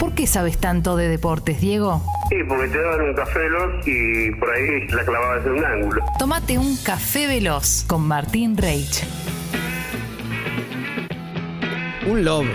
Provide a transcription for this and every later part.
¿Por qué sabes tanto de deportes, Diego? Sí, porque te daban un café veloz y por ahí la clavabas en un ángulo. Tómate un café veloz con Martín Reich. Un lob.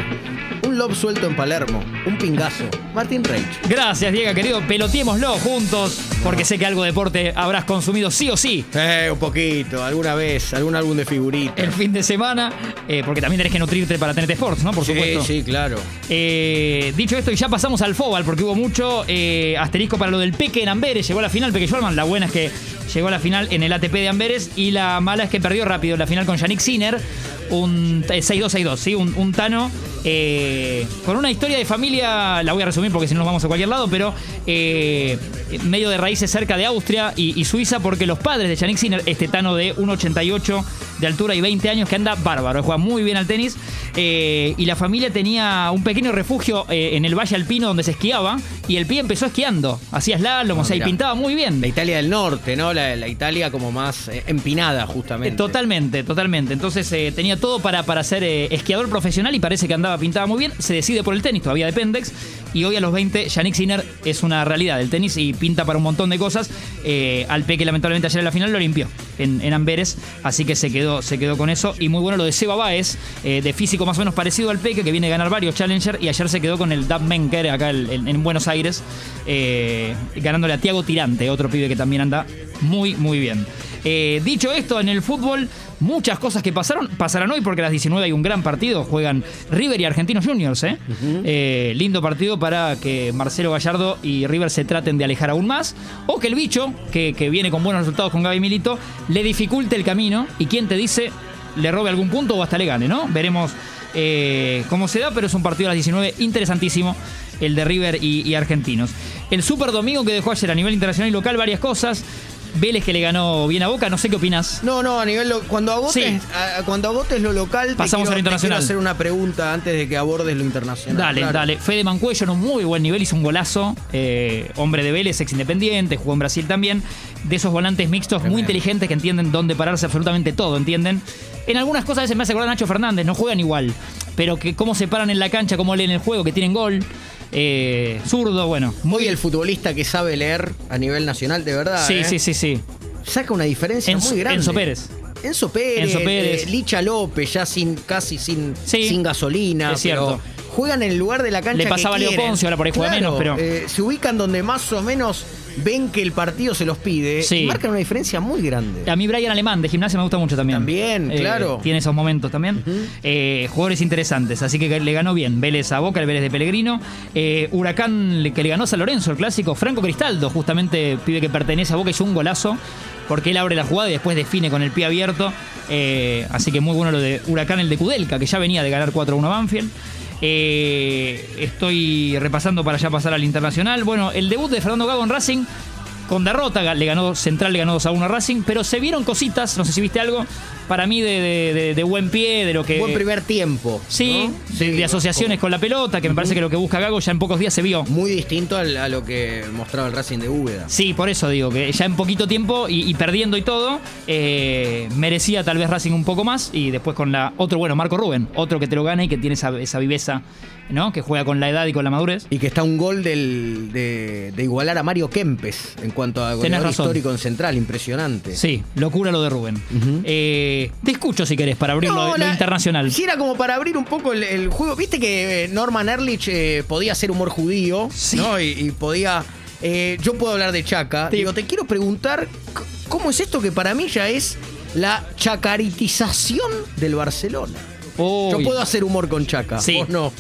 Un lob suelto en Palermo. Un pingazo. Martín Reich. Gracias, Diego, querido. Peloteémoslo juntos, porque sé que algo de deporte habrás consumido sí o sí Eh, un poquito. Alguna vez. Algún álbum de figuritas. el fin de semana, eh, porque también tenés que nutrirte para tenerte sports, ¿no? Por Sí, supuesto. sí, claro. Eh, dicho esto, y ya pasamos al Fobal, porque hubo mucho eh, asterisco para lo del Peque en Amberes. Llegó a la final, Peque Schwarman. La buena es que llegó a la final en el ATP de Amberes. Y la mala es que perdió rápido la final con Yannick Sinner. Un eh, 6-2-6-2, ¿sí? Un, un Tano eh, con una historia de familia, la voy a resumir porque si no nos vamos a cualquier lado, pero eh, medio de raíces cerca de Austria y, y Suiza, porque los padres de Yannick Sinner, este Tano de 1,88 de altura y 20 años, que anda bárbaro, juega muy bien al tenis, eh, y la familia tenía un pequeño refugio eh, en el Valle Alpino donde se esquiaba, y el pie empezó esquiando, hacía slalom, o sea, y pintaba muy bien. La Italia del Norte, ¿no? La, la Italia como más eh, empinada, justamente. Totalmente, totalmente. Entonces tenía todo para, para ser esquiador profesional y parece que andaba pintaba muy bien. Se decide por el tenis, todavía de Pendex. Y hoy a los 20, Yannick Sinner es una realidad del tenis y pinta para un montón de cosas. Eh, al Peque, lamentablemente, ayer en la final lo limpió en, Amberes. Así que se quedó, se quedó con eso. Y muy bueno lo de Seba Baez, eh, de físico más o menos parecido al Peque, que viene a ganar varios Challenger. Y ayer se quedó con el Dab Menker acá el- en Buenos Aires, eh, ganándole a Tiago Tirante, otro pibe que también anda muy, muy bien. Eh, dicho esto, en el fútbol, muchas cosas que pasaron, pasarán hoy porque a las 19 hay un gran partido. Juegan River y Argentinos Juniors. ¿eh? Eh, lindo partido para que Marcelo Gallardo y River se traten de alejar aún más. O que el bicho, que, que viene con buenos resultados con Gaby Milito, le dificulte el camino. Y quién te dice, le robe algún punto o hasta le gane, ¿no? Veremos eh, cómo se da, pero es un partido a las 19 interesantísimo. El de River y, y Argentinos. El Super Domingo que dejó ayer a nivel internacional y local varias cosas. Vélez que le ganó bien a Boca, no sé qué opinas. No, no, a nivel. lo- cuando agotes, Sí. a- cuando agotes lo local. Pasamos quiero- a lo internacional. te quiero hacer una pregunta antes de que abordes lo internacional. Dale, Claro. dale. Fede Mancuello en un muy buen nivel, hizo un golazo. Eh, hombre de Vélez, ex independiente, jugó en Brasil también. De esos volantes mixtos muy inteligentes que entienden dónde pararse absolutamente todo, ¿entienden? En algunas cosas a veces me hace acordar a Nacho Fernández, no juegan igual. Pero que cómo se paran en la cancha, cómo leen el juego, que tienen gol. Eh, zurdo, bueno. Muy el futbolista que sabe leer a nivel nacional, de verdad. Sí, ¿eh? sí, sí, sí. Saca una diferencia Enzo- muy grande. Enzo Pérez. Enzo Pérez, Enzo Pérez. eh, Licha López, ya sin casi sin, Sí, sin gasolina. es cierto. pero juegan en el lugar de la cancha. Le pasaba a que Leo quieren. Poncio, ahora por ahí juega menos, pero- eh, se ubican donde más o menos ven que el partido se los pide Sí. y marcan una diferencia muy grande. A mí Brian Alemán de gimnasia me gusta mucho también. También, Eh, claro. Tiene esos momentos también. Eh, jugadores interesantes, así que le ganó bien. Vélez a Boca, el Vélez de Pellegrino. Eh, Huracán que le ganó a San Lorenzo, el clásico. Franco Cristaldo, justamente pibe que pertenece a Boca, hizo un golazo. Porque él abre la jugada y después define con el pie abierto. Eh, así que muy bueno lo de Huracán, el de Kudelka, que ya venía de ganar 4-1 a Banfield. Eh, estoy repasando para ya pasar al internacional. Bueno, el debut de Fernando Gago en Racing con derrota, le ganó Central, le ganó 2 a 1 a Racing, pero se vieron cositas, no sé si viste algo, para mí de, de- de- de buen pie, de lo que... Buen primer tiempo. Sí, ¿no? de, de asociaciones con la pelota, que me parece que lo que busca Gago ya en pocos días se vio. Muy distinto al- a lo que mostraba el Racing de Úbeda. Sí, por eso digo, que ya en poquito tiempo y, y perdiendo y todo, eh, merecía tal vez Racing un poco más. Y después con la otro, bueno, Marco Rubén, otro que te lo gana y que tiene esa, esa viveza, ¿no? Que juega con la edad y con la madurez. Y que está un gol del- de, de igualar a Mario Kempes en cuanto a goleador razón. histórico en Central, impresionante. Sí, locura lo de Rubén. Eh, te escucho si querés para abrir lo, No, lo la- internacional. Sí, era como para abrir un poco el, el juego. Viste que eh, Norman Erlich eh, podía hacer humor judío, Sí. ¿no? Y, y podía. eh, yo puedo hablar de Chaca. Sí. Digo, te quiero preguntar, ¿cómo es esto que para mí ya es la chacaritización del Barcelona? Uy. Yo puedo hacer humor con Chaca. Sí. Vos no.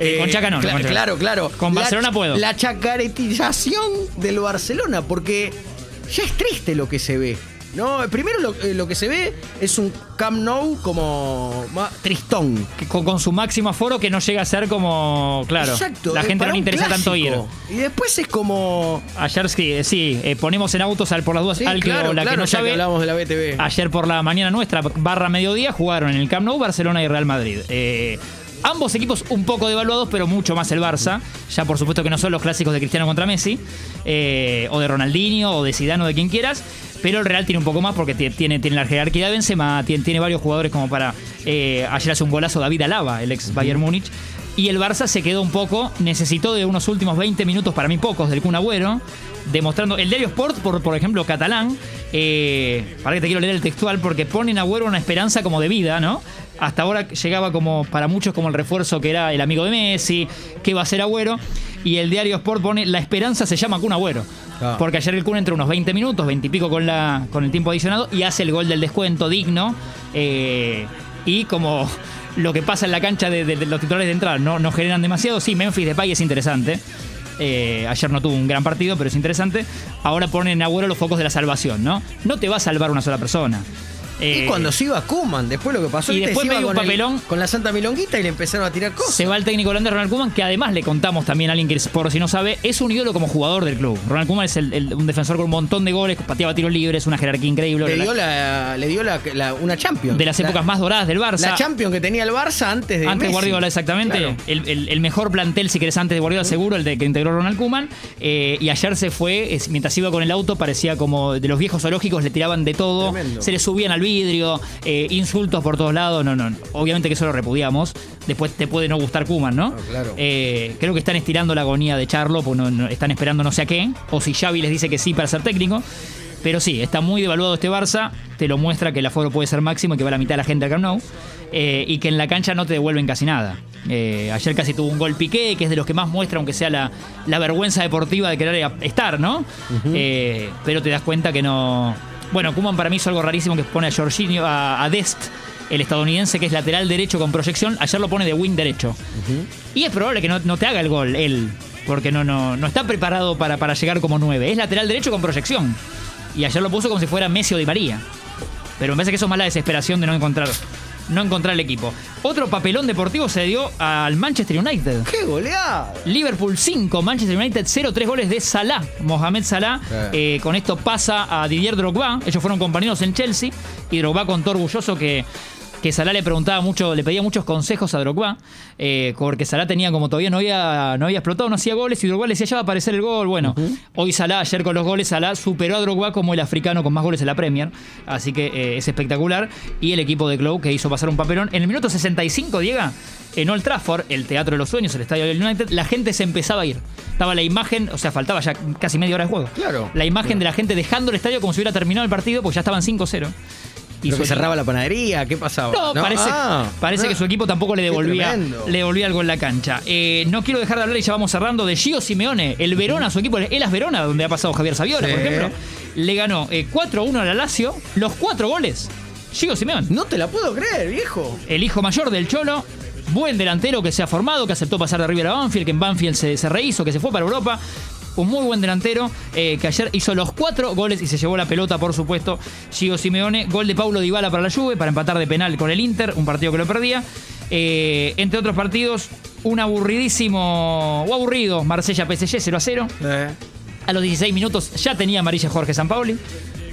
Eh, con Chaca no, cla- con Chaca. Claro, claro. Con La- Barcelona puedo. La chacaritización del Barcelona, porque ya es triste lo que se ve. No, primero lo, eh, lo que se ve es un Camp Nou como tristón. Con, con su máximo aforo que no llega a ser como. Claro. Exacto. La eh, gente no le interesa tanto ir. Y después es como. Ayer sí, sí, eh, ponemos en autos al por las dudas Sí, al claro, la claro, que no sabe. hablamos de la BTV. Ayer por la mañana nuestra, barra mediodía, jugaron en el Camp Nou Barcelona y Real Madrid. Eh, ambos equipos un poco devaluados, pero mucho más el Barça. Ya por supuesto que no son los clásicos de Cristiano contra Messi, eh, o de Ronaldinho, o de Zidane, o de quien quieras. Pero el Real tiene un poco más porque tie- tiene, tiene la jerarquía de Benzema, tiene, tiene varios jugadores como para... eh, ayer hace un golazo David Alaba, el ex Bayern Múnich. Y el Barça se quedó un poco, necesitó de unos últimos 20 minutos, para mí pocos, del Kun Agüero, demostrando. El diario Sport, por, por ejemplo, catalán, eh, para que te quiero leer el textual, porque pone en Agüero una esperanza como de vida, ¿no? Hasta ahora llegaba como, para muchos, como el refuerzo que era el amigo de Messi, que va a ser Agüero. Y el diario Sport pone, la esperanza se llama Kun Agüero. Ah. Porque ayer el Kun entra unos 20 minutos, 20 y pico con, la, con el tiempo adicionado, y hace el gol del descuento digno. eh, y como lo que pasa en la cancha de, los titulares de entrada no, no generan demasiado, sí, Memphis Depay es interesante. Eh, ayer no tuvo un gran partido, pero es interesante. Ahora ponen en Agüero los focos de la salvación, ¿no? No te va a salvar una sola persona. Eh, Y cuando se iba Kuman, después lo que pasó, y después medio un con el- papelón. con la Santa Milonguita y le empezaron a tirar cosas. Se va el técnico holandés Ronald Koeman, que además le contamos también a alguien que, por si no sabe, es un ídolo como jugador del club. Ronald Koeman es el- el- un defensor con un montón de goles, pateaba tiros libres, una jerarquía increíble. Le dio, la, le dio la, la- una Champions. de las La- épocas más doradas del Barça. La Champions que tenía el Barça antes de Antes Messi. Guardiola, exactamente. Claro. El, mejor plantel, si querés, antes de Guardiola, seguro, el de que integró Ronald Koeman. Eh, y ayer se fue, es- mientras iba con el auto, parecía como de los viejos zoológicos, le tiraban de todo, Tremendo. se le subían al vidrio, eh, insultos por todos lados. No, no, no. Obviamente que eso lo repudiamos. Después te puede no gustar Koeman, ¿no? Ah, claro. Eh, creo que están estirando la agonía de Charlo, porque no- no- están esperando no sé a qué. O si Xavi les dice que sí para ser técnico. Pero sí, está muy devaluado este Barça. Te lo muestra que el aforo puede ser máximo y que va la mitad de la gente al Camp Nou. eh, y que en la cancha no te devuelven casi nada. Eh, ayer casi tuvo un gol Piqué, que es de los que más muestra, aunque sea la, la vergüenza deportiva de querer estar, ¿no? Eh, pero te das cuenta que no. Bueno, Kuman para mí hizo algo rarísimo que pone a Jorginho, a, a Dest, el estadounidense que es lateral derecho con proyección. Ayer lo pone de wing derecho. Y es probable que no, no te haga el gol él, porque no, no, no está preparado para, para llegar como nueve. Es lateral derecho con proyección. Y ayer lo puso como si fuera Messi o Di María. Pero me parece que eso es más la desesperación de no encontrar, no encontrar el equipo. Otro papelón deportivo se dio al Manchester United. ¡Qué goleada! Liverpool 5, Manchester United 0, 3 goles de Salah, Mohamed Salah. Eh. Eh, con esto pasa a Didier Drogba. Ellos fueron compañeros en Chelsea y Drogba contó orgulloso que, que Salah le preguntaba mucho, le pedía muchos consejos a Drogba, eh, porque Salah tenía como todavía no había, no había explotado, no hacía goles y Drogba le decía ya va a aparecer el gol. Bueno, hoy Salah, ayer con los goles, Salah superó a Drogba como el africano con más goles en la Premier. Así que eh, es espectacular. Y el equipo de Glow que hizo pasar un papelón. En el minuto 65, Diego, en Old Trafford, el Teatro de los Sueños, el estadio del United, la gente se empezaba a ir. Estaba la imagen, o sea, faltaba ya casi media hora de juego. Claro. La imagen de la gente dejando el estadio como si hubiera terminado el partido, porque ya estaban 5-0. Y su que cerraba la panadería, ¿qué pasaba? no, parece, Ah, parece ah. que su equipo tampoco le devolvía, le devolvía algo en la cancha. Eh, no quiero dejar de hablar y ya vamos cerrando de Gio Simeone, el Verona, su equipo, el Elas Verona, donde ha pasado Javier Saviola, Sí. por ejemplo. Le ganó eh, 4-1 a la Lazio, los cuatro goles. Gio Simeone, No te la puedo creer, viejo. el hijo mayor del Cholo, buen delantero que se ha formado, que aceptó pasar de River a Banfield, que en Banfield se, se rehizo, que se fue para Europa. Un muy buen delantero eh, que ayer hizo los cuatro goles y se llevó la pelota, por supuesto. Gio Simeone, gol de Paulo Dybala para la Juve para empatar de penal con el Inter, un partido que lo perdía. Eh, entre otros partidos, un aburridísimo o aburrido Marsella PSG 0 a 0. Eh. A los 16 minutos ya tenía amarilla Jorge Sampaoli,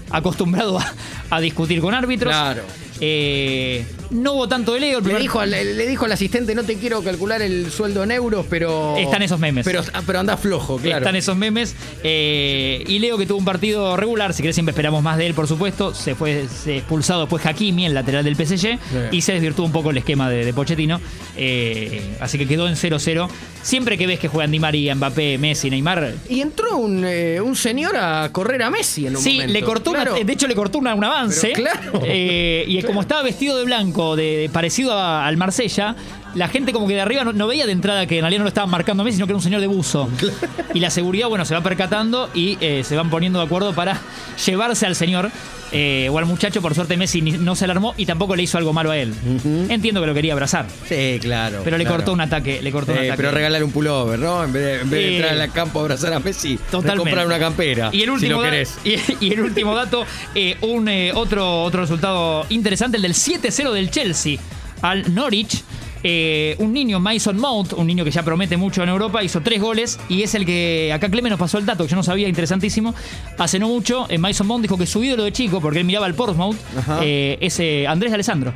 acostumbrado a, a discutir con árbitros. Claro. Eh, no hubo tanto de Leo. el Le dijo, al, le dijo al asistente, no te quiero calcular el sueldo en euros, pero... Están esos memes. Pero, ah, pero anda flojo, claro. Están esos memes. Eh, y Leo que tuvo un partido regular, si querés siempre esperamos más de él, por supuesto. Se fue se expulsado después Hakimi, el lateral del PSG, y se desvirtuó un poco el esquema de, de Pochettino. Eh, así que quedó en 0-0. Siempre que ves que juegan Di María, Mbappé, Messi, Neymar... Y entró un, eh, un señor a correr a Messi en un Sí, momento. le cortó Claro. una, de hecho le cortó una- un avance. Pero claro. Y como estaba vestido de blanco, de, parecido al Marsella, la gente como que de arriba no, no veía de entrada que en realidad no lo estaban marcando a Messi, sino que era un señor de buzo. Y la seguridad, bueno, se va percatando y eh, se van poniendo de acuerdo para llevarse al señor eh, o al muchacho. Por suerte Messi ni- no se alarmó y tampoco le hizo algo malo a él. Entiendo que lo quería abrazar. Sí, claro. Pero le claro. cortó un ataque, le cortó un Eh, ataque. pero regalar un pullover, ¿no? En vez de, en vez de Sí. entrar al campo a abrazar a Messi, Totalmente. comprar una campera. Y el último, si lo da- querés. y, y el último dato, eh, un eh, otro, otro resultado interesante, el del 7-0 del Chelsea al Norwich. Eh, un niño, Mason Mount, un niño que ya promete mucho en Europa, hizo tres goles y es el que acá Clemen nos pasó el dato que yo no sabía, interesantísimo. Hace no mucho, eh, Mason Mount dijo que su ídolo de chico, porque él miraba al Portsmouth, eh, es eh, Andrés de Alessandro.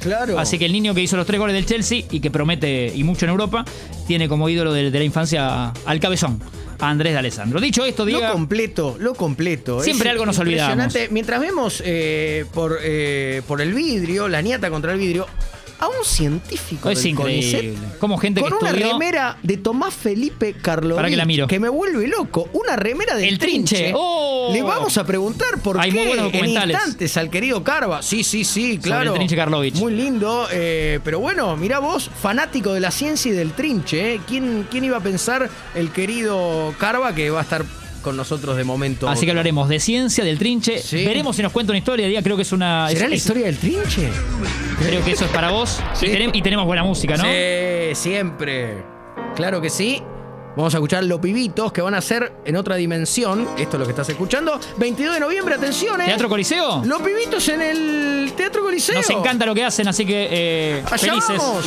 Claro. Así que el niño que hizo los tres goles del Chelsea y que promete y mucho en Europa, tiene como ídolo de, de la infancia al cabezón, a Andrés de Alessandro. Dicho esto, Lo diga. completo, lo completo. Siempre Es algo nos olvidamos. impresionante. Mientras vemos eh, por, eh, por el vidrio, la niata contra el vidrio, a un científico Es del increíble. CONICET Como gente que con una estudió- remera de Tomás Felipe Carlovich Para que la miro. me vuelve loco. Una remera del El Trinche. ¡Oh! Le vamos a preguntar por Hay qué muy buenos en documentales. instantes al querido Carva. Sí, sí, sí, claro. el Trinche Karlovich. Muy lindo. eh, pero bueno, mirá vos, fanático de la ciencia y del Trinche. ¿eh? ¿Quién, ¿Quién iba a pensar el querido Carva que va a estar con nosotros de momento? Así que hablaremos de ciencia, del trinche. Sí. Veremos si nos cuenta una historia. Día creo que es una. ¿Será es- la es- historia del Trinche? Creo que eso es para vos. Sí. Y, tenem- y tenemos buena música, ¿no? Sí, siempre. Claro que sí. Vamos a escuchar Los Pibitos que van a ser en otra dimensión. Esto es lo que estás escuchando. 22 de noviembre, atención, ¿eh? ¿Teatro Coliseo? Los Pibitos en el Teatro Coliseo. Nos encanta lo que hacen, así que eh, Allá felices. vamos.